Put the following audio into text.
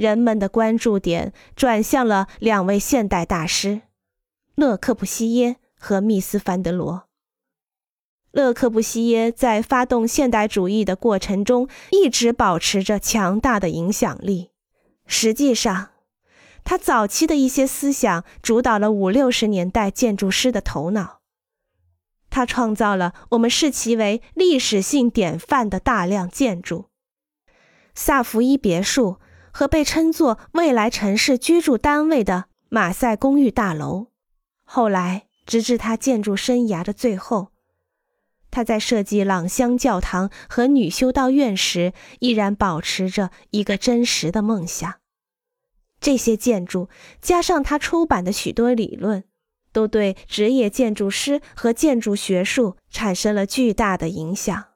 人们的关注点转向了两位现代大师——勒克布西耶和密斯·凡德罗。勒克布西耶在发动现代主义的过程中一直保持着强大的影响力。实际上，他早期的一些思想主导了五六十年代建筑师的头脑。他创造了我们视其为历史性典范的大量建筑，萨福伊别墅和被称作未来城市居住单位的马赛公寓大楼。后来，直至他建筑生涯的最后。他在设计朗香教堂和女修道院时，依然保持着一个真实的梦想。这些建筑加上他出版的许多理论，都对职业建筑师和建筑学术产生了巨大的影响。